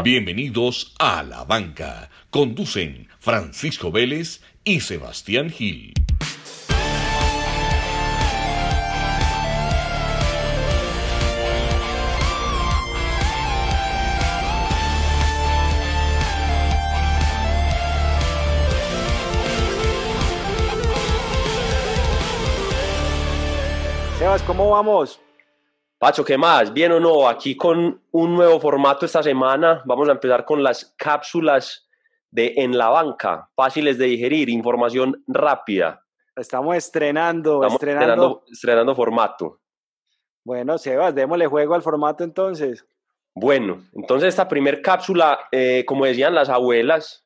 Bienvenidos a La Banca. Conducen Francisco Vélez y Sebastián Gil. Sebas, ¿cómo vamos? Pacho, ¿qué más? ¿Bien o no? Aquí con un nuevo formato esta semana. Vamos a empezar con las cápsulas de En la Banca, fáciles de digerir, información rápida. Estamos estrenando, Estamos estrenando. estrenando, estrenando formato. Bueno, Sebas, démosle juego al formato entonces. Bueno, entonces esta primer cápsula, eh, como decían las abuelas,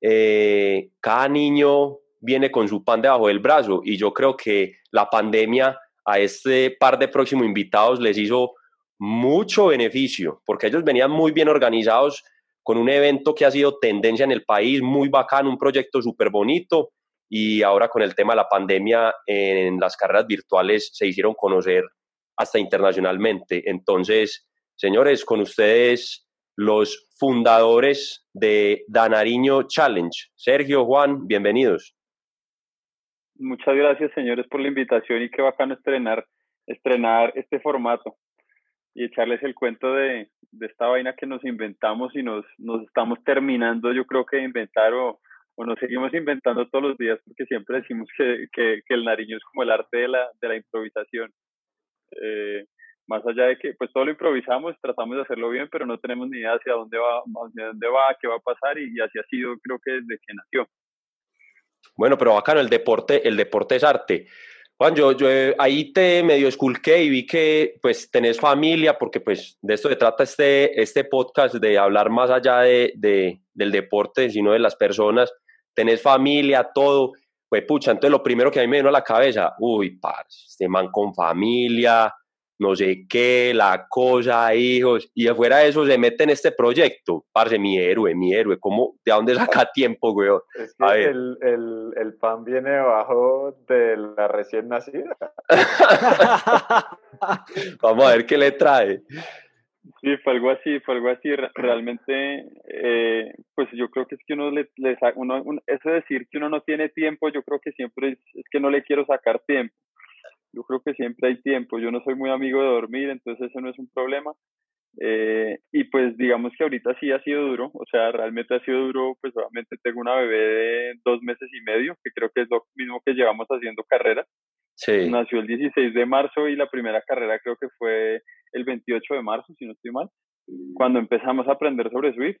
eh, cada niño viene con su pan debajo del brazo y yo creo que la pandemia a este par de próximos invitados les hizo mucho beneficio, porque ellos venían muy bien organizados con un evento que ha sido tendencia en el país, muy bacano, un proyecto súper bonito, y ahora con el tema de la pandemia en las carreras virtuales se hicieron conocer hasta internacionalmente. Entonces, señores, con ustedes los fundadores de Danariño Challenge. Sergio, Juan, bienvenidos. Muchas gracias, señores, por la invitación y qué bacano estrenar, estrenar este formato y echarles el cuento de, de esta vaina que nos inventamos y nos, nos estamos terminando, yo creo que de inventar o, o nos seguimos inventando todos los días porque siempre decimos que, que, el nariño es como el arte de la, de la improvisación. Eh, más allá de que pues todo lo improvisamos, tratamos de hacerlo bien, pero no tenemos ni idea hacia dónde va, hacia dónde va, qué va a pasar y, y así ha sido creo que desde que nació. Bueno, pero bacano, el deporte, el deporte es arte. Juan, yo, yo eh, ahí te medio esculqué y vi que pues tenés familia, porque pues de esto se trata este, este podcast, de hablar más allá de, de, del deporte, sino de las personas. Tenés familia, todo. Pues pucha, entonces lo primero que a mí me vino a la cabeza, uy, parce, este man con familia, no sé qué, la cosa, hijos, y afuera de eso se mete en este proyecto. Parce, mi héroe, mi héroe, ¿cómo, ¿de dónde saca tiempo, güey? Es A que ver. el, el, el pan viene debajo de la recién nacida. Vamos a ver qué le trae. Sí, fue algo así, fue algo así. Re- Realmente, eh, pues yo creo que es que uno le, le uno, un- eso de decir que uno no tiene tiempo, yo creo que siempre es, es que no le quiero sacar tiempo. Yo creo que siempre hay tiempo. Yo no soy muy amigo de dormir, entonces eso no es un problema. Eh, y pues digamos que ahorita sí ha sido duro, o sea, realmente ha sido duro, pues obviamente tengo una bebé de dos meses y medio, que creo que es lo mismo que llevamos haciendo carrera. Sí. Nació el 16 de marzo y la primera carrera creo que fue el 28 de marzo, si no estoy mal, cuando empezamos a aprender sobre Swift.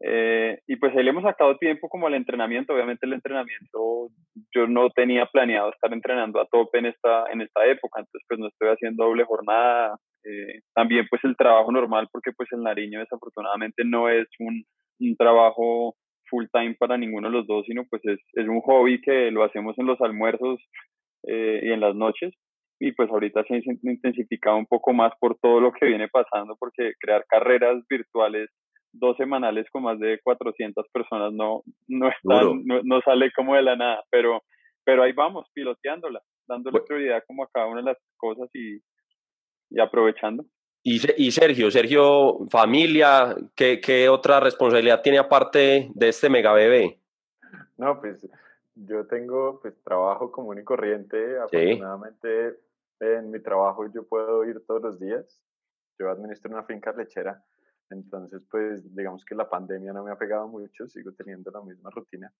Eh, y pues ahí le hemos sacado tiempo como al entrenamiento. Obviamente el entrenamiento, yo no tenía planeado estar entrenando a tope en esta, en esta época, entonces pues no estoy haciendo doble jornada. Eh, también pues el trabajo normal, porque pues el Nariño desafortunadamente no es un, un trabajo full time para ninguno de los dos, sino pues es, es un hobby que lo hacemos en los almuerzos eh, y en las noches. Y pues ahorita se ha intensificado un poco más por todo lo que viene pasando, porque crear carreras virtuales dos semanales con más de 400 personas no, no, están, no, no sale como de la nada, pero, pero ahí vamos, piloteándola, dándole Bu- prioridad como a cada una de las cosas y, y aprovechando. Y, y Sergio, Sergio, familia, ¿qué, ¿qué otra responsabilidad tiene aparte de este mega bebé? No, pues yo tengo pues trabajo común y corriente. Sí. Afortunadamente en mi trabajo yo puedo ir todos los días. Yo administro una finca lechera. Entonces, pues digamos que la pandemia no me ha pegado mucho, sigo teniendo la misma rutina.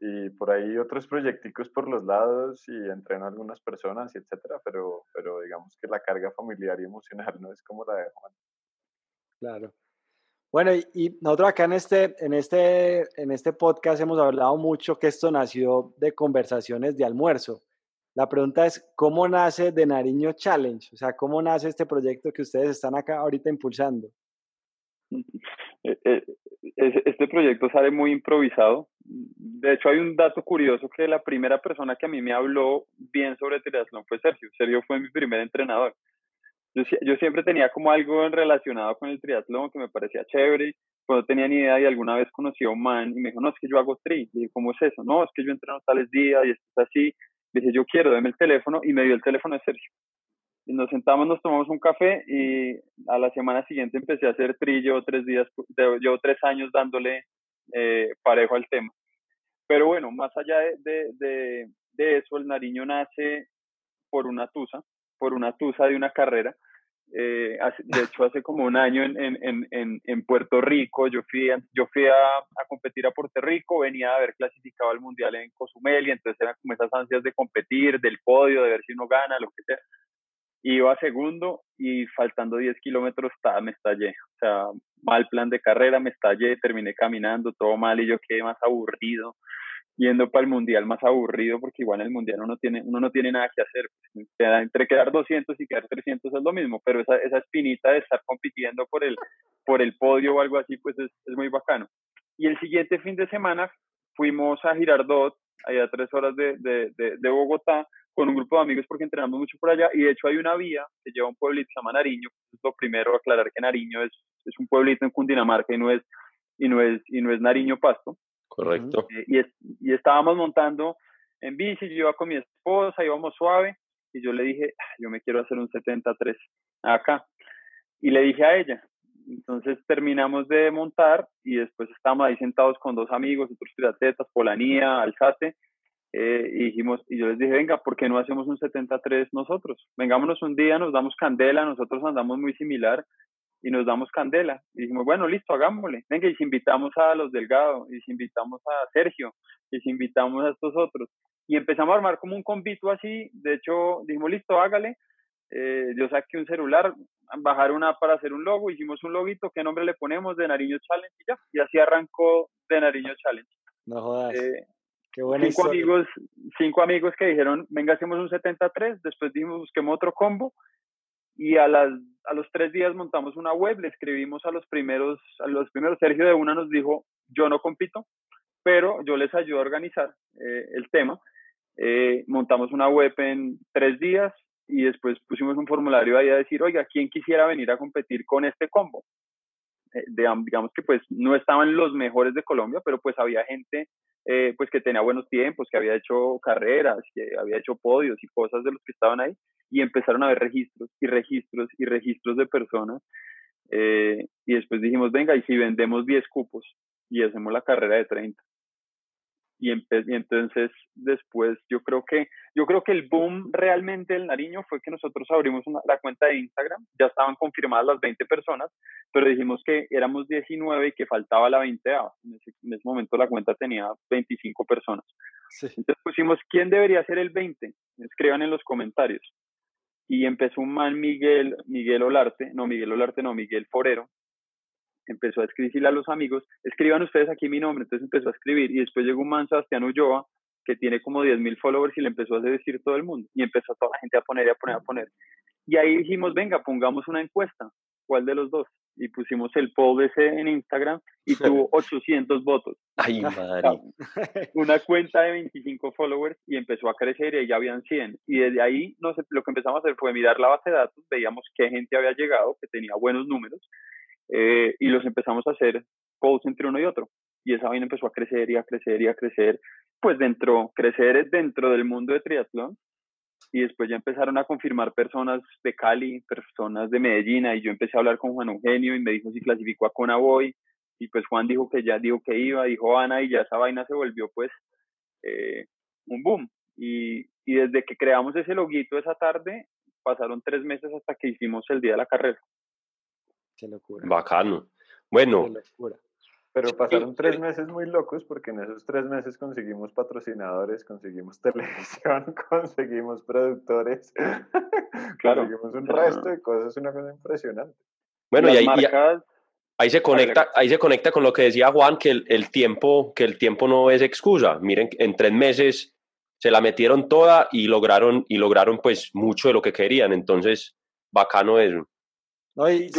Y por ahí otros proyecticos por los lados y entreno a algunas personas y etcétera, pero, pero digamos que la carga familiar y emocional no es como la de Juan. Claro. Bueno, y, y nosotros acá en este, en, este, en este podcast hemos hablado mucho que esto nació de conversaciones de almuerzo. La pregunta es, ¿cómo nace de Nariño Challenge? O sea, ¿cómo nace este proyecto que ustedes están acá ahorita impulsando? Eh, eh, es- Este proyecto sale muy improvisado. De hecho, hay un dato curioso que la primera persona que a mí me habló bien sobre triatlón fue Sergio. Sergio fue mi primer entrenador. Yo, sie- yo siempre tenía como algo relacionado con el triatlón que me parecía chévere, pues no tenía ni idea y alguna vez conocí a un man y me dijo, no, es que yo hago tri. Y dije, ¿cómo es eso? No, es que yo entreno tales días y esto es así. Dije, yo quiero, dame el teléfono y me dio el teléfono de Sergio. Nos sentamos, nos tomamos un café y a la semana siguiente empecé a hacer trillo tres días, llevo tres años dándole eh, parejo al tema. Pero bueno, más allá de, de, de, eso, el Nariño nace por una tusa, por una tusa de una carrera. Eh, de hecho, hace como un año en, en, en, en Puerto Rico, yo fui, yo fui a, a, competir a Puerto Rico, venía a haber clasificado al Mundial en Cozumel y entonces eran como esas ansias de competir, del podio, de ver si uno gana, lo que sea iba segundo y faltando 10 kilómetros me estallé. O sea, mal plan de carrera, me estallé, terminé caminando, todo mal y yo quedé más aburrido, yendo para el mundial más aburrido porque igual en el mundial uno, tiene, uno no tiene nada que hacer. Entre quedar 200 y quedar 300 es lo mismo, pero esa, esa espinita de estar compitiendo por el, por el podio o algo así, pues es, es muy bacano. Y el siguiente fin de semana fuimos a Girardot, allá a tres horas de, de, de, de Bogotá, con un grupo de amigos porque entrenamos mucho por allá y de hecho hay una vía que lleva a un pueblito que se llama Nariño. Lo primero aclarar que Nariño es, es un pueblito en Cundinamarca y no es, y no es, y no es Nariño Pasto. Correcto. Eh, y, es, y estábamos montando en bici, yo iba con mi esposa, íbamos suave y yo le dije, ah, yo me quiero hacer un 73 acá. Y le dije a ella, entonces terminamos de montar y después estábamos ahí sentados con dos amigos, otros triatletas, Polanía, Alzate, eh, y dijimos, y yo les dije, venga, ¿por qué no hacemos un 73 nosotros? Vengámonos un día, nos damos candela, nosotros andamos muy similar y nos damos candela. Y dijimos, bueno, listo, hagámosle. Venga, y si invitamos a los Delgado, y si invitamos a Sergio, y si invitamos a estos otros. Y empezamos a armar como un convito así, de hecho, dijimos, listo, hágale. Eh, yo saqué un celular, bajar una para hacer un logo, hicimos un loguito, ¿qué nombre le ponemos? De Nariño Challenge y ya. Y así arrancó de Nariño Challenge. No jodas. Eh, cinco amigos, cinco amigos que dijeron, venga, hacemos un 73, después dijimos, busquemos otro combo, y a, las, a los tres días montamos una web, le escribimos a los primeros, a los primeros, Sergio de una nos dijo, yo no compito, pero yo les ayudo a organizar eh, el tema. Eh, montamos una web en tres días y después pusimos un formulario ahí a decir, oiga, ¿quién quisiera venir a competir con este combo? Eh, digamos que pues no estaban los mejores de Colombia, pero pues había gente eh, pues que tenía buenos tiempos, que había hecho carreras, que había hecho podios y cosas de los que estaban ahí, y empezaron a ver registros y registros y registros de personas. Eh, y después dijimos, venga, y si vendemos 10 cupos y hacemos la carrera de 30 y, entonces después yo creo que yo creo que el boom realmente del Nariño fue que nosotros abrimos la cuenta de Instagram, ya estaban confirmadas las 20 personas, pero dijimos que éramos 19 y que faltaba la 20 en ese, en ese momento la cuenta tenía 25 personas. Entonces pusimos, ¿quién debería ser el 20? Escriban en los comentarios. Y empezó un man Miguel, Miguel Olarte, no Miguel Olarte, no Miguel Forero, empezó a escribirle a los amigos, escriban ustedes aquí mi nombre, entonces empezó a escribir y después llegó un man Sebastián Ulloa que tiene como 10.000 followers y le empezó a decir todo el mundo y empezó toda la gente a poner y a poner a poner. Y ahí dijimos, venga, pongamos una encuesta, ¿cuál de los dos? Y pusimos el poll ese en Instagram y tuvo 800 votos. Ay, madre. Una cuenta de 25 followers y empezó a crecer y ya habían 100. Y desde ahí no sé, lo que empezamos a hacer fue mirar la base de datos, veíamos qué gente había llegado, que tenía buenos números eh, y los empezamos a hacer posts entre uno y otro. Y esa vaina empezó a crecer y a crecer y a crecer, pues dentro, crecer dentro del mundo de triatlón. Y después ya empezaron a confirmar personas de Cali, personas de Medellín, y yo empecé a hablar con Juan Eugenio y me dijo si clasificó a Conaboy, y pues Juan dijo que ya dijo que iba, dijo Ana, y ya esa vaina se volvió pues eh, un boom. Y, y desde que creamos ese loguito esa tarde, pasaron tres meses hasta que hicimos el día de la carrera. Qué locura. Bacano. Bueno. Pero pasaron tres meses muy locos porque en esos tres meses conseguimos patrocinadores, conseguimos televisión, conseguimos productores, claro. conseguimos un resto de cosas, una cosa impresionante. Bueno, y ahí, ahí, se conecta, ahí se conecta con lo que decía Juan, que el, el, tiempo, que el tiempo no es excusa. Miren, en tres meses se la metieron toda y lograron, y lograron pues mucho de lo que querían. Entonces, bacano eso. No, y,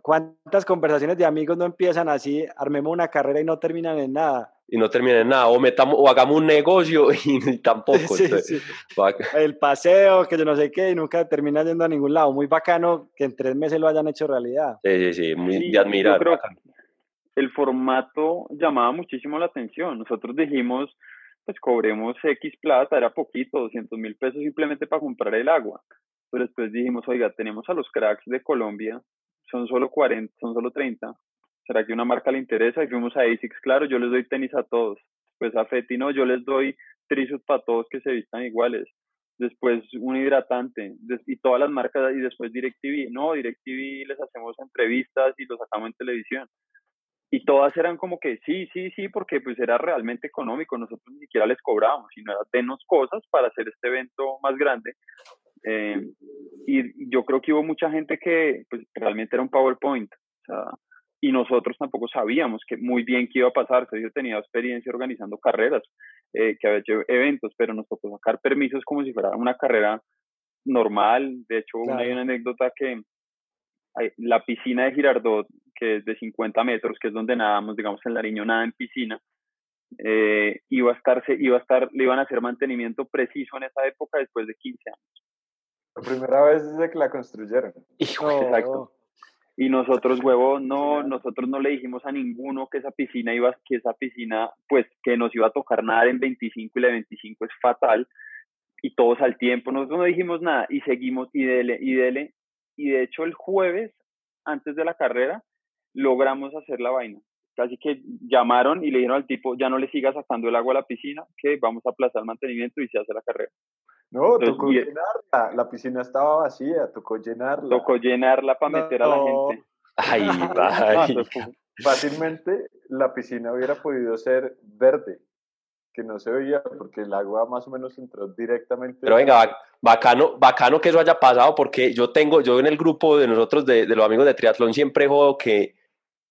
cuántas conversaciones de amigos no empiezan así, armemos una carrera y no terminan en nada? Y no terminan en nada, o, metamos, o hagamos un negocio y, tampoco. El paseo, que yo no sé qué, y nunca termina yendo a ningún lado. Muy bacano que en tres meses lo hayan hecho realidad. Sí, sí, sí, muy de admirar. el formato llamaba muchísimo la atención. Nosotros dijimos, pues cobremos X plata, era poquito, 200 mil pesos simplemente para comprar el agua. Pero después dijimos, oiga, tenemos a los cracks de Colombia, son solo 40, son solo 30. ¿Será que una marca le interesa? Y fuimos a ASICS, claro, yo les doy tenis a todos. Pues a Feti no, yo les doy trisut para todos que se vistan iguales. Después un hidratante y todas las marcas y después DirecTV. No, DirecTV les hacemos entrevistas y los sacamos en televisión y todas eran como que sí, sí, sí, porque pues era realmente económico, nosotros ni siquiera les cobrábamos, sino era denos cosas para hacer este evento más grande. Eh, y yo creo que hubo mucha gente que pues realmente era un PowerPoint, o sea, y nosotros tampoco sabíamos que muy bien qué iba a pasar, yo tenía experiencia organizando carreras, eh, que había hecho eventos, pero nos tocó sacar permisos como si fuera una carrera normal, de hecho hay una anécdota que la piscina de Girardot, que es de 50 metros, que es donde nadamos, digamos, en Lariño nada en piscina, eh, iba, a estarse, iba a estar, le iban a hacer mantenimiento preciso en esa época después de 15 años. La primera vez desde que la construyeron. Exacto. Y nosotros, huevo, no, nosotros no le dijimos a ninguno que esa piscina iba, que esa piscina, pues, que nos iba a tocar nadar en 25 y la 25 es fatal. Y todos al tiempo, nosotros no dijimos nada y seguimos y dele, y dele y de hecho el jueves, antes de la carrera, logramos hacer la vaina. Casi que llamaron y le dijeron al tipo, ya no le siga sacando el agua a la piscina, que vamos a aplazar el mantenimiento y se hace la carrera. No, tocó llenarla, la piscina estaba vacía, tocó llenarla. Tocó llenarla para meter a la gente. Ay, Fácilmente la piscina hubiera podido ser verde, que no se veía porque el agua más o menos entró directamente. Pero venga, bacano, bacano que eso haya pasado porque yo tengo, yo en el grupo de nosotros, de, los amigos de triatlón, siempre juego que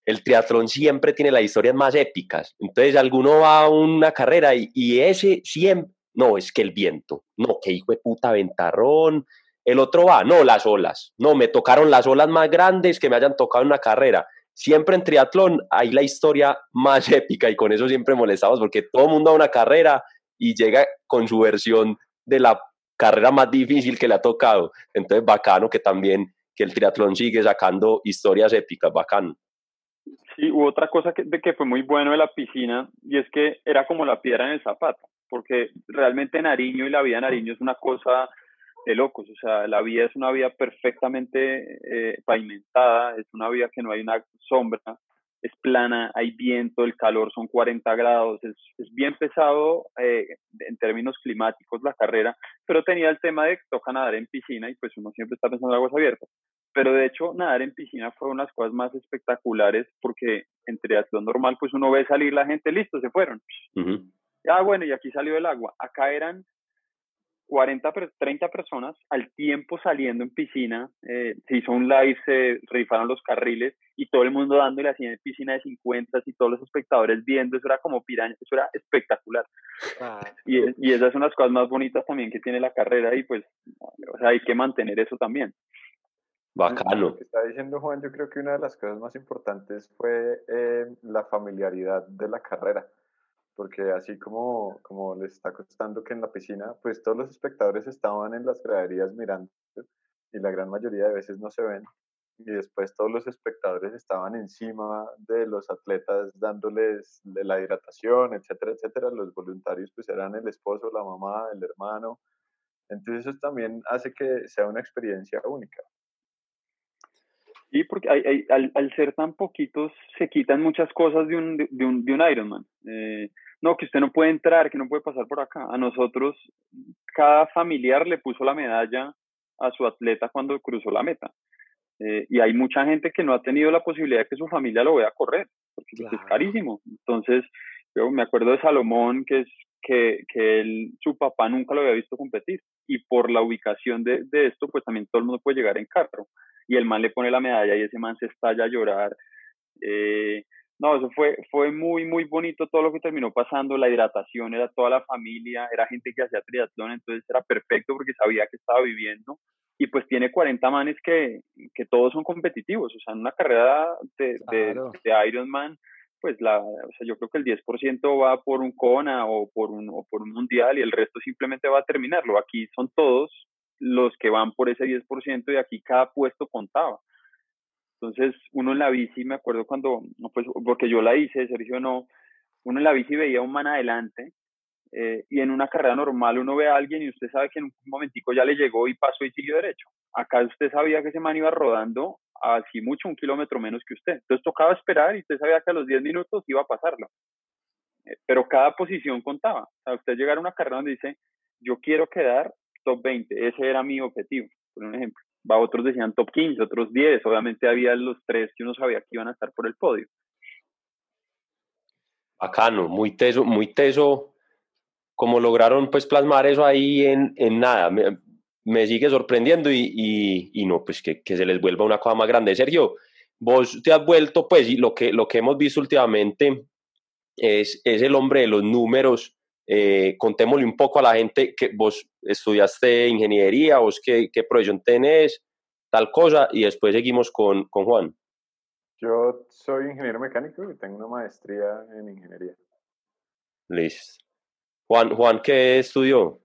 el triatlón siempre tiene las historias más épicas. Entonces alguno va a una carrera y, y ese siempre, no, es que el viento, no, que hijo de puta ventarrón. El otro va, no, las olas, no, me tocaron las olas más grandes que me hayan tocado en una carrera siempre en triatlón hay la historia más épica y con eso siempre molestamos porque todo el mundo a una carrera y llega con su versión de la carrera más difícil que le ha tocado. Entonces, bacano que también que el triatlón sigue sacando historias épicas, bacano. Sí, hubo otra cosa que, de que fue muy bueno de la piscina y es que era como la piedra en el zapato, porque realmente Nariño y la vida de Nariño es una cosa de locos, o sea, la vía es una vía perfectamente eh, pavimentada, es una vía que no hay una sombra, es plana, hay viento, el calor son 40 grados, es, bien pesado eh, en términos climáticos la carrera, pero tenía el tema de que toca nadar en piscina y pues uno siempre está pensando en aguas abiertas. Pero de hecho, nadar en piscina fue una de las cosas más espectaculares porque en triatlón normal, pues uno ve salir la gente, listo, se fueron. Ah, bueno, y aquí salió el agua. Acá eran 40, 30 personas al tiempo saliendo en piscina, eh, se hizo un live, se rifaron los carriles y todo el mundo dándole así en piscina de 50 y todos los espectadores viendo, eso era como piraña, eso era espectacular. Ah, y, y, esas son las cosas más bonitas también que tiene la carrera y pues o sea, hay que mantener eso también. Bacano. Lo que está diciendo Juan, yo creo que una de las cosas más importantes fue eh, la familiaridad de la carrera porque así como, como les está costando que en la piscina, pues todos los espectadores estaban en las graderías mirando y la gran mayoría de veces no se ven. Y después todos los espectadores estaban encima de los atletas dándoles la hidratación, etcétera, etcétera. Los voluntarios pues eran el esposo, la mamá, el hermano. Entonces eso también hace que sea una experiencia única. Sí, porque al, al, ser tan poquitos se quitan muchas cosas de un, de, un, de un Ironman. Eh, no, que usted no puede entrar, que no puede pasar por acá. A nosotros, cada familiar le puso la medalla a su atleta cuando cruzó la meta. Eh, y hay mucha gente que no ha tenido la posibilidad de que su familia lo vea correr, porque pues, es carísimo. Entonces, yo me acuerdo de Salomón, que es que, que él, su papá nunca lo había visto competir. Y por la ubicación de, de esto, pues también todo el mundo puede llegar en carro y el man le pone la medalla y ese man se estalla a llorar. Eh, no, eso fue, fue muy, muy bonito todo lo que terminó pasando, la hidratación, era toda la familia, era gente que hacía triatlón, entonces era perfecto porque sabía que estaba viviendo. Y pues tiene 40 manes que, que todos son competitivos, o sea, en una carrera de, de, Ironman, pues la, o sea, yo creo que el 10% va por un Kona o por un, o por un mundial y el resto simplemente va a terminarlo. Aquí son todos los que van por ese 10% y aquí cada puesto contaba. Entonces, uno en la bici, me acuerdo cuando, pues, porque yo la hice, Sergio no, uno en la bici veía un man adelante eh, y en una carrera normal uno ve a alguien y usted sabe que en un momentico ya le llegó y pasó y siguió derecho. Acá usted sabía que ese man iba rodando así mucho, un kilómetro menos que usted. Entonces tocaba esperar y usted sabía que a los 10 minutos iba a pasarlo. Eh, pero cada posición contaba. O sea, usted llegar a una carrera donde dice, yo quiero quedar top 20, ese era mi objetivo, por un ejemplo. Va, otros decían top 15, otros 10, obviamente había los tres que uno sabía que iban a estar por el podio. Bacano, muy teso, muy teso, como lograron pues plasmar eso ahí en, en nada, me, me, sigue sorprendiendo y, y, y no, pues que, que, se les vuelva una cosa más grande. Sergio, vos te has vuelto pues y lo que, lo que hemos visto últimamente es, es el hombre de los números, eh, contémosle un poco a la gente que vos estudiaste ingeniería, vos qué, qué profesión tenés, tal cosa, y después seguimos con, con Juan. Yo soy ingeniero mecánico y tengo una maestría en ingeniería. Listo. Juan, Juan ¿qué estudió?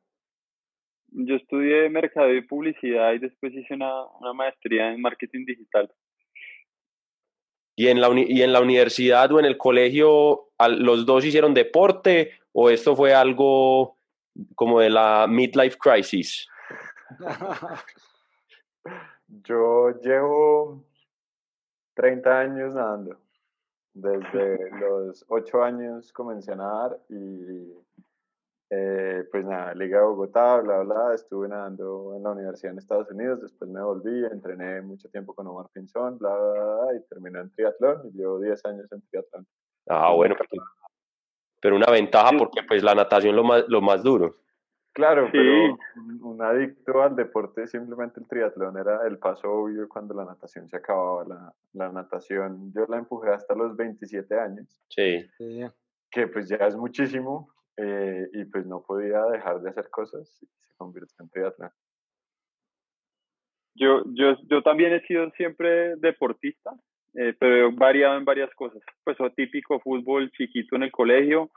Yo estudié mercado y publicidad y después hice una, una maestría en marketing digital. ¿Y en, la ¿Y en la universidad o en el colegio los dos hicieron deporte o esto fue algo como de la midlife crisis? Yo llevo 30 años nadando. Desde los 8 años comencé a nadar y eh, pues nada, Liga de Bogotá, bla, bla, estuve nadando en la universidad en Estados Unidos, después me volví, entrené mucho tiempo con Omar Pinzón, bla, bla, bla, y terminé en triatlón y llevo 10 años en triatlón. Ah, bueno, pero una ventaja porque pues la natación es lo más, lo más duro. Claro, sí. pero un adicto al deporte, simplemente el triatlón era el paso obvio cuando la natación se acababa. La, la natación yo la empujé hasta los 27 años. Sí. Que pues ya es muchísimo eh, y pues no podía dejar de hacer cosas y se convirtió en triatlón. Yo, yo, yo también he sido siempre deportista, eh, pero variado en varias cosas. Pues típico fútbol chiquito en el colegio,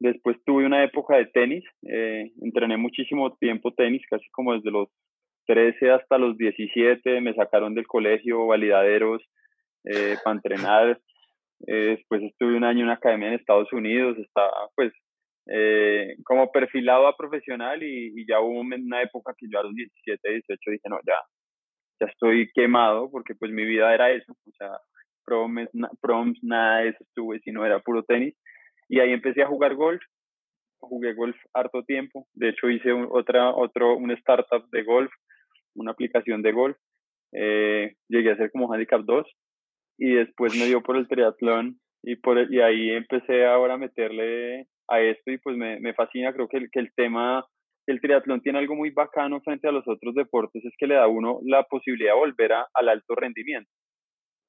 Después tuve una época de tenis, eh, entrené muchísimo tiempo tenis, casi como desde los 13 hasta los 17, me sacaron del colegio, validaderos, eh, para entrenar. Eh, después estuve un año en una academia en Estados Unidos, estaba pues eh, como perfilado a profesional y, y, ya hubo una época que yo a los 17, 18 dije, no, ya, ya estoy quemado porque pues mi vida era eso, o sea, proms, proms nada de eso estuve, sino era puro tenis. Y ahí empecé a jugar golf. Jugué golf harto tiempo. De hecho, hice un, otra, otro, un startup de golf, una aplicación de golf. Eh, llegué a ser como handicap 2 y después me dio por el triatlón y, por, y ahí empecé ahora a meterle a esto y pues me, me fascina. Creo que el, que el tema, el triatlón tiene algo muy bacano frente a los otros deportes, es que le da a uno la posibilidad de volver a, al alto rendimiento.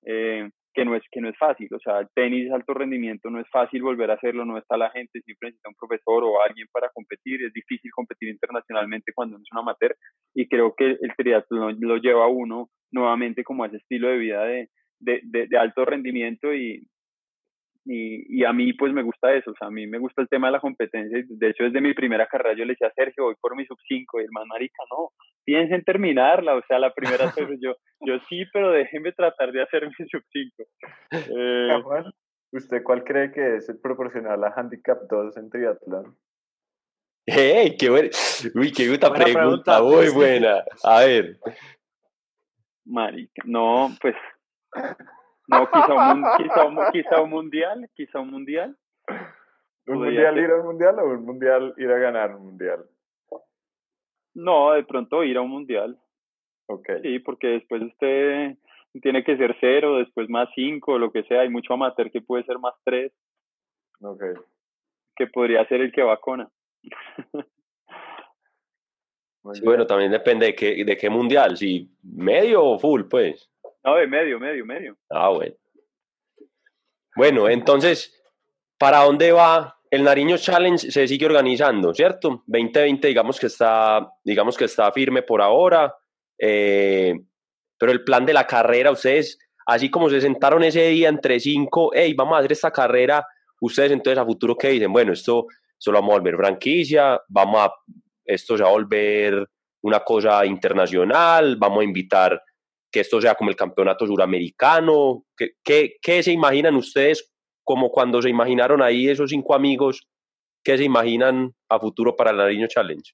Eh, que no es que no es fácil, o sea, el tenis alto rendimiento no es fácil volver a hacerlo, no está la gente, siempre necesita un profesor o alguien para competir, es difícil competir internacionalmente cuando uno es un amateur y creo que el triatlón lo lleva a uno nuevamente como a ese estilo de vida de, de, de, de alto rendimiento y, y, y, a mí pues me gusta eso, o sea, a mí me gusta el tema de la competencia, de hecho desde mi primera carrera yo le decía a Sergio, voy por mi sub 5, y el man, marica, no, piensa en terminarla, o sea, la primera vez yo, yo sí, pero déjenme tratar de hacer mi sub 5. Eh, ¿Usted cuál cree que es el proporcional a Handicap 2 en triatlón? ¡Hey! ¡Qué buena! Uy, qué buena pregunta, pregunta, muy buena. A ver. Marica, no, pues no, quizá un, quizá, un, quizá un mundial, quizá un mundial. ¿Un mundial ser. ir a un mundial o un mundial ir a ganar un mundial? No, de pronto ir a un mundial. Ok. Sí, porque después usted tiene que ser cero, después más cinco, lo que sea. Hay mucho amateur que puede ser más tres. Ok. Que podría ser el que vacuna. sí, bueno, también depende de qué, de qué mundial, si medio o full, pues. No, de medio, medio, medio. Ah, bueno. Bueno, entonces, ¿para dónde va el Nariño Challenge? Se sigue organizando, ¿cierto? 2020, digamos que está, digamos que está firme por ahora. Eh, pero el plan de la carrera, ustedes, así como se sentaron ese día entre cinco, hey, vamos a hacer esta carrera, ustedes entonces a futuro, ¿qué dicen? Bueno, esto, esto lo vamos a volver franquicia, vamos a, esto se va a volver una cosa internacional, vamos a invitar que esto sea como el campeonato suramericano? ¿Qué, qué, qué se imaginan ustedes como cuando se imaginaron ahí esos cinco amigos ¿qué se imaginan a futuro para el Nariño Challenge?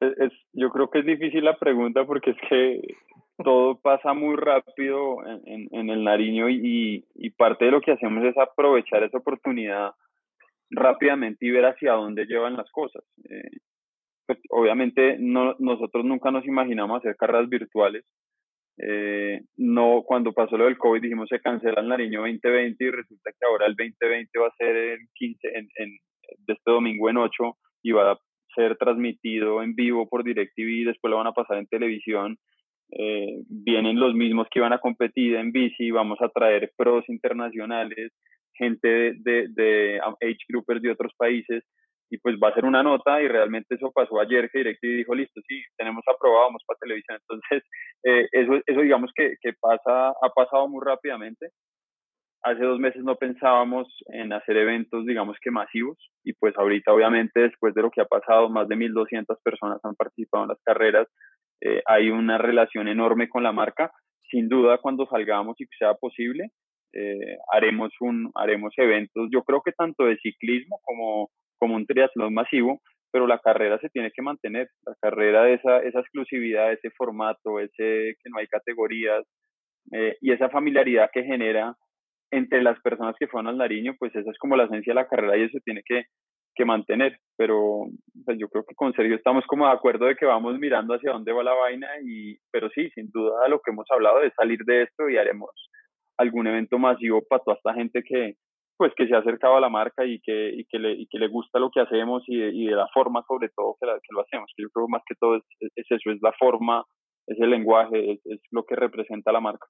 Es, yo creo que es difícil la pregunta porque es que todo pasa muy rápido en, en, el Nariño y, parte de lo que hacemos es aprovechar esa oportunidad rápidamente y ver hacia dónde llevan las cosas. Eh, pues obviamente no, nosotros nunca nos imaginamos hacer carreras virtuales. Eh, no, cuando pasó lo del COVID dijimos se cancela el Nariño 2020 y resulta que ahora el 2020 va a ser el 15, en, en, de este domingo en 8 y va a ser transmitido en vivo por DirecTV y después lo van a pasar en televisión. Eh, vienen los mismos que van a competir en bici, vamos a traer pros internacionales, gente de, de, de age groupers de otros países y pues va a ser una nota y realmente eso pasó ayer que DirecTV dijo, listo, sí, tenemos aprobado, vamos para televisión. Entonces, eh, eso, eso digamos que, que pasa, ha pasado muy rápidamente. Hace dos meses no pensábamos en hacer eventos, digamos que masivos, y pues ahorita obviamente después de lo que ha pasado, más de 1.200 personas han participado en las carreras, eh, hay una relación enorme con la marca. Sin duda, cuando salgamos y sea posible, eh, haremos, un, haremos eventos, yo creo que tanto de ciclismo como como un triatlón masivo, pero la carrera se tiene que mantener, la carrera de esa, esa exclusividad, ese formato, ese que no hay categorías eh, y esa familiaridad que genera entre las personas que fueron al Nariño, pues esa es como la esencia de la carrera y eso tiene que, que mantener, pero pues yo creo que con Sergio estamos como de acuerdo de que vamos mirando hacia dónde va la vaina, y, pero sí, sin duda lo que hemos hablado es salir de esto y haremos algún evento masivo para toda esta gente que, pues que se ha acercado a la marca y que, y que, le, y que le gusta lo que hacemos y de, y de la forma sobre todo que, que, lo hacemos, que yo creo más que todo es, es eso, es la forma, es el lenguaje, es, es, lo que representa la marca.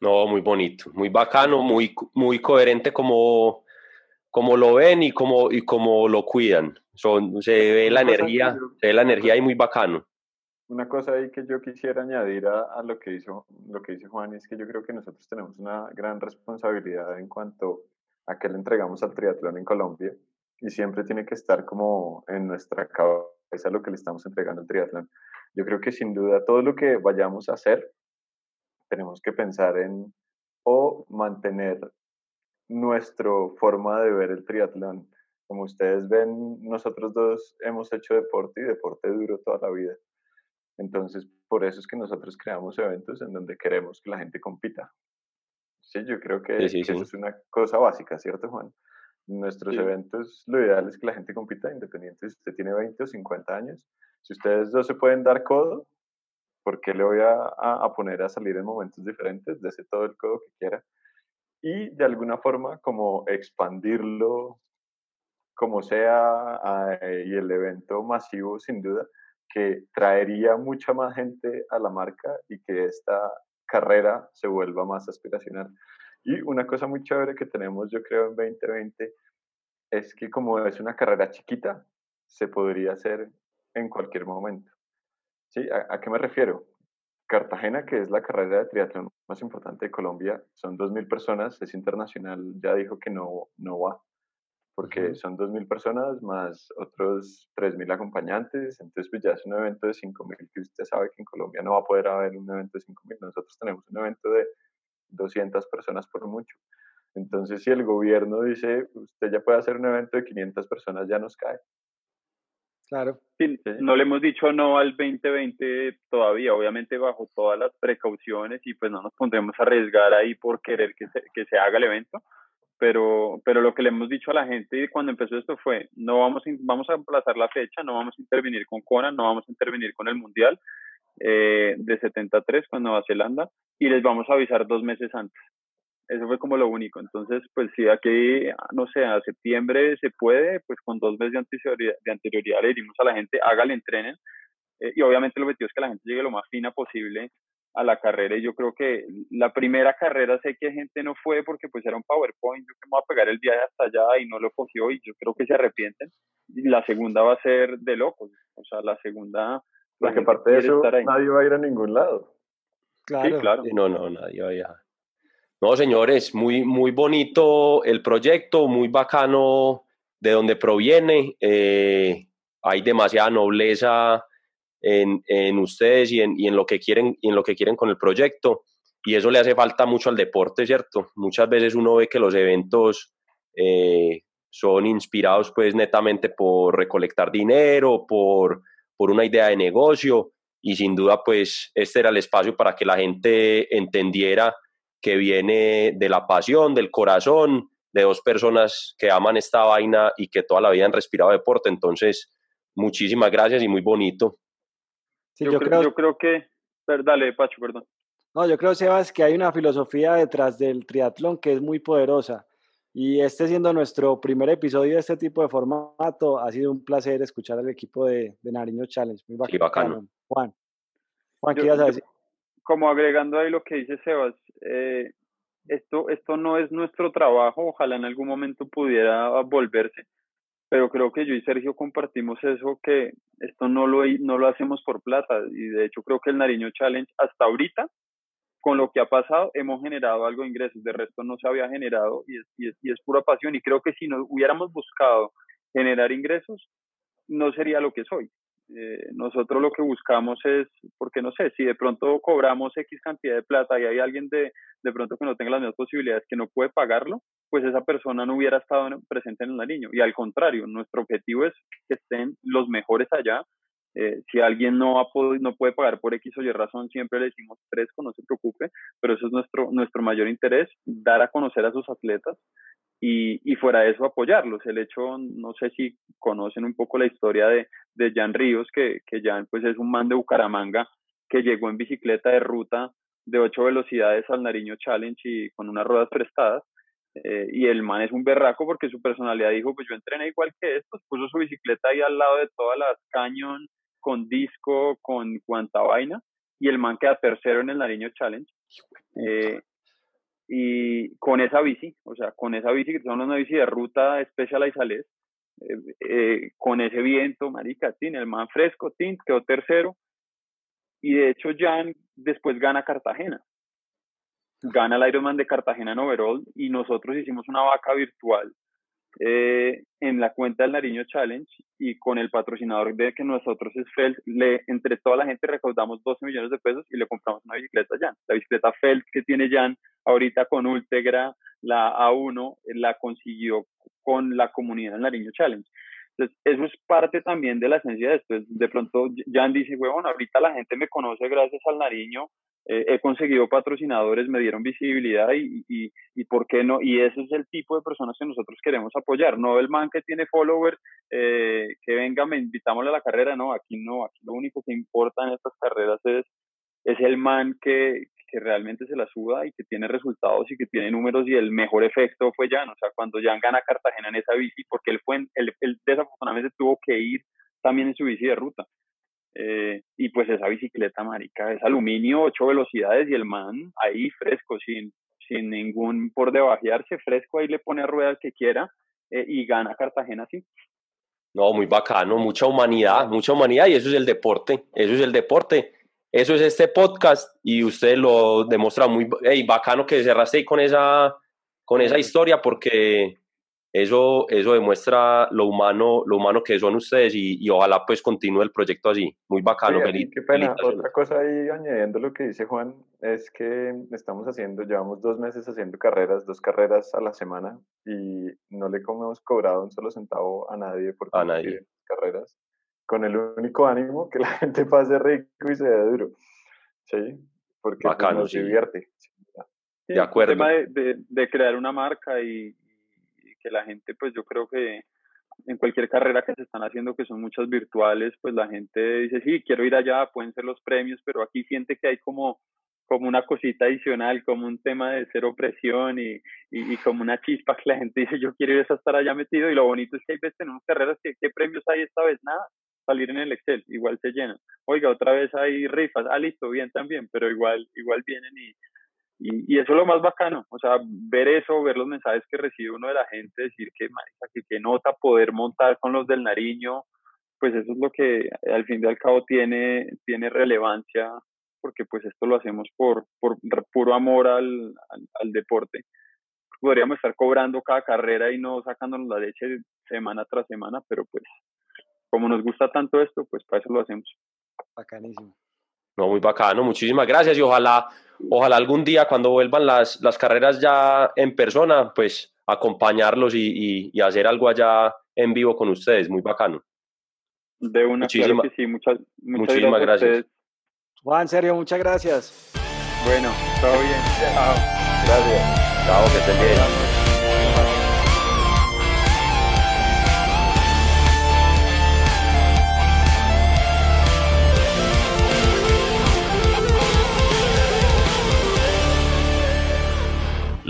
No, muy bonito, muy bacano, muy, muy coherente como, como lo ven y como, y como lo cuidan. Son, se ve la energía, se ve la energía ahí muy bacano. Una cosa ahí que yo quisiera añadir a, lo, que hizo, lo que dice Juan es que yo creo que nosotros tenemos una gran responsabilidad en cuanto a que le entregamos al triatlón en Colombia y siempre tiene que estar como en nuestra cabeza lo que le estamos entregando al triatlón. Yo creo que sin duda todo lo que vayamos a hacer tenemos que pensar en o mantener nuestra forma de ver el triatlón. Como ustedes ven, nosotros dos hemos hecho deporte y deporte duro toda la vida. Entonces, por eso es que nosotros creamos eventos en donde queremos que la gente compita. Sí, yo creo que, eso es una cosa básica, ¿cierto, Juan? Nuestros eventos, lo ideal es que la gente compita independiente si usted tiene 20 o 50 años. Si ustedes dos se pueden dar codo, ¿por qué le voy a, a, poner a salir en momentos diferentes? ese todo el codo que quiera. Y de alguna forma, como expandirlo, como sea, y el evento masivo, sin duda, que traería mucha más gente a la marca y que esta carrera se vuelva más aspiracional. Y una cosa muy chévere que tenemos, yo creo, en 2020 es que como es una carrera chiquita, se podría hacer en cualquier momento. ¿Sí? ¿A, qué me refiero? Cartagena, que es la carrera de triatlón más importante de Colombia, son 2.000 personas, es internacional, ya dijo que no, no va porque son 2.000 personas más otros 3.000 acompañantes, entonces pues ya es un evento de 5.000 que usted sabe que en Colombia no va a poder haber un evento de 5.000, nosotros tenemos un evento de 200 personas por mucho. Entonces si el gobierno dice, usted ya puede hacer un evento de 500 personas, ya nos cae. Claro. No le hemos dicho no al 2020 todavía, obviamente bajo todas las precauciones y pues no nos pondremos a arriesgar ahí por querer que se, que se haga el evento pero, pero lo que le hemos dicho a la gente cuando empezó esto fue, no vamos, vamos a aplazar la fecha, no vamos a intervenir con Kona, no vamos a intervenir con el Mundial eh, de 73 con Nueva Zelanda y les vamos a avisar dos meses antes. Eso fue como lo único. Entonces, pues si aquí, no sé, a septiembre se puede, pues con dos meses de anterioridad, de anterioridad le dimos a la gente, hágale, entrenen. Eh, y obviamente el objetivo es que la gente llegue lo más fina posible a la carrera y yo creo que la primera carrera sé que gente no fue porque pues era un PowerPoint, yo que me voy a pegar el viaje hasta allá y no lo cogió y yo creo que se arrepienten. Y la segunda va a ser de locos, o sea, la segunda... La que parte de eso nadie va a ir a ningún lado. Claro. Sí, claro. No, no, nadie va a ir. No, señores, muy, muy bonito el proyecto, muy bacano de donde proviene. Eh, hay demasiada nobleza en, en ustedes y en, y en, lo que quieren, y en lo que quieren con el proyecto. Y eso le hace falta mucho al deporte, ¿cierto? Muchas veces uno ve que los eventos eh, son inspirados pues netamente por recolectar dinero, por, por una idea de negocio y sin duda pues este era el espacio para que la gente entendiera que viene de la pasión, del corazón, de dos personas que aman esta vaina y que toda la vida han respirado deporte. Entonces, muchísimas gracias y muy bonito. Yo, creo, yo creo que, dale, Pacho, perdón. No, yo creo, Sebas, que hay una filosofía detrás del triatlón que es muy poderosa. Y este siendo nuestro primer episodio de este tipo de formato, ha sido un placer escuchar al equipo de, Nariño Challenge. Muy bacano. Juan, Juan, ¿qué ibas a decir? Como agregando ahí lo que dice Sebas, eh, esto, esto no es nuestro trabajo, ojalá en algún momento pudiera volverse, pero creo que yo y Sergio compartimos eso, que esto no lo, no lo hacemos por plata, y de hecho creo que el Nariño Challenge hasta ahorita, con lo que ha pasado, hemos generado algo de ingresos, de resto no se había generado y es, y es, y es pura pasión, y creo que si no hubiéramos buscado generar ingresos, no sería lo que soy. Eh, nosotros lo que buscamos es, porque no sé, si de pronto cobramos X cantidad de plata y hay alguien de, de pronto que no tenga las mismas posibilidades que no puede pagarlo, pues esa persona no hubiera estado presente en el niño. Y al contrario, nuestro objetivo es que estén los mejores allá. Eh, si alguien no, ha no puede pagar por X o Y razón, siempre le decimos fresco, no se preocupe, pero eso es nuestro, nuestro mayor interés, dar a conocer a sus atletas y, fuera de eso apoyarlos. El hecho, no sé si conocen un poco la historia de, de Jan Ríos, que, que Jan pues es un man de Bucaramanga que llegó en bicicleta de ruta de ocho velocidades al Nariño Challenge y con unas ruedas prestadas. Eh, y el man es un berraco porque su personalidad dijo, pues yo entrené igual que estos, puso su bicicleta ahí al lado de todas las cañón, con disco, con cuanta vaina, y el man queda tercero en el Nariño Challenge. Eh, y con esa bici, o sea, con esa bici que son una bici de ruta Specialized eh, eh, con ese viento, marica, tin, el man fresco, tin, quedó tercero, y de hecho Jan después gana Cartagena, gana el Ironman de Cartagena en overall, y nosotros hicimos una vaca virtual eh, en la cuenta del Nariño Challenge y con el patrocinador de que nosotros es Felt, le, entre toda la gente recaudamos 12 millones de pesos y le compramos una bicicleta Jan. La bicicleta Felt que tiene Jan ahorita con Ultegra, la A1, la consiguió con la comunidad del Nariño Challenge. Entonces, eso es parte también de la esencia de esto. De pronto, Jan dice, bueno, ahorita la gente me conoce gracias al Nariño, eh, he conseguido patrocinadores, me dieron visibilidad y, y, y, por qué no, y ese es el tipo de personas que nosotros queremos apoyar, no el man que tiene followers, eh, que venga, me invitamos a la carrera, no, aquí no, aquí lo único que importa en estas carreras es, es el man que, que realmente se la suda y que tiene resultados y que tiene números y el mejor efecto fue Jan, o sea, cuando Jan gana Cartagena en esa bici, porque él fue, él, él desafortunadamente tuvo que ir también en su bici de ruta, eh, y pues esa bicicleta, marica, es aluminio, ocho velocidades y el man ahí fresco, sin, sin ningún por debajearse, fresco, ahí le pone a ruedas que quiera eh, y gana Cartagena así. No, muy bacano, mucha humanidad, mucha humanidad y eso es el deporte, eso es el deporte, eso es este podcast y usted lo demuestra muy bacano que cerraste ahí con esa, con esa historia porque eso, eso demuestra lo humano, lo humano que son ustedes y, ojalá pues continúe el proyecto así. Muy bacano. qué pena. Otra cosa ahí añadiendo lo que dice Juan es que estamos haciendo, llevamos dos meses haciendo carreras, dos carreras a la semana y no le hemos cobrado un solo centavo a nadie por a nadie. carreras con el único ánimo que la gente pase rico y se dé duro. Sí, porque pues, nos divierte. de acuerdo. El tema de, de crear una marca y, que la gente, pues yo creo que en cualquier carrera que se están haciendo, que son muchas virtuales, pues la gente dice, sí, quiero ir allá, pueden ser los premios, pero aquí siente que hay como, como una cosita adicional, como un tema de cero presión y, y, como una chispa que la gente dice, yo quiero ir a estar allá metido y lo bonito es que hay veces tenemos carreras que, ¿qué premios hay esta vez? Nada, salir en el Excel, igual se llenan. Oiga, otra vez hay rifas, ah, listo, bien también, pero igual, igual vienen y, y, eso es lo más bacano, o sea, ver eso, ver los mensajes que recibe uno de la gente, decir que, que, que nota poder montar con los del Nariño, pues eso es lo que al fin y al cabo tiene, tiene relevancia, porque pues esto lo hacemos por, por puro amor al, al, deporte. Podríamos estar cobrando cada carrera y no sacándonos la leche semana tras semana, pero pues como nos gusta tanto esto, pues para eso lo hacemos. Bacanísimo. No, muy bacano, muchísimas gracias y ojalá, ojalá algún día cuando vuelvan las, las carreras ya en persona, pues acompañarlos y, y, hacer algo allá en vivo con ustedes, muy bacano. De una, Muchísima, claro sí, muchas, muchísimas gracias. Juan, en serio, muchas gracias. Bueno, todo bien. Chao. Gracias. Chao, que estén bien.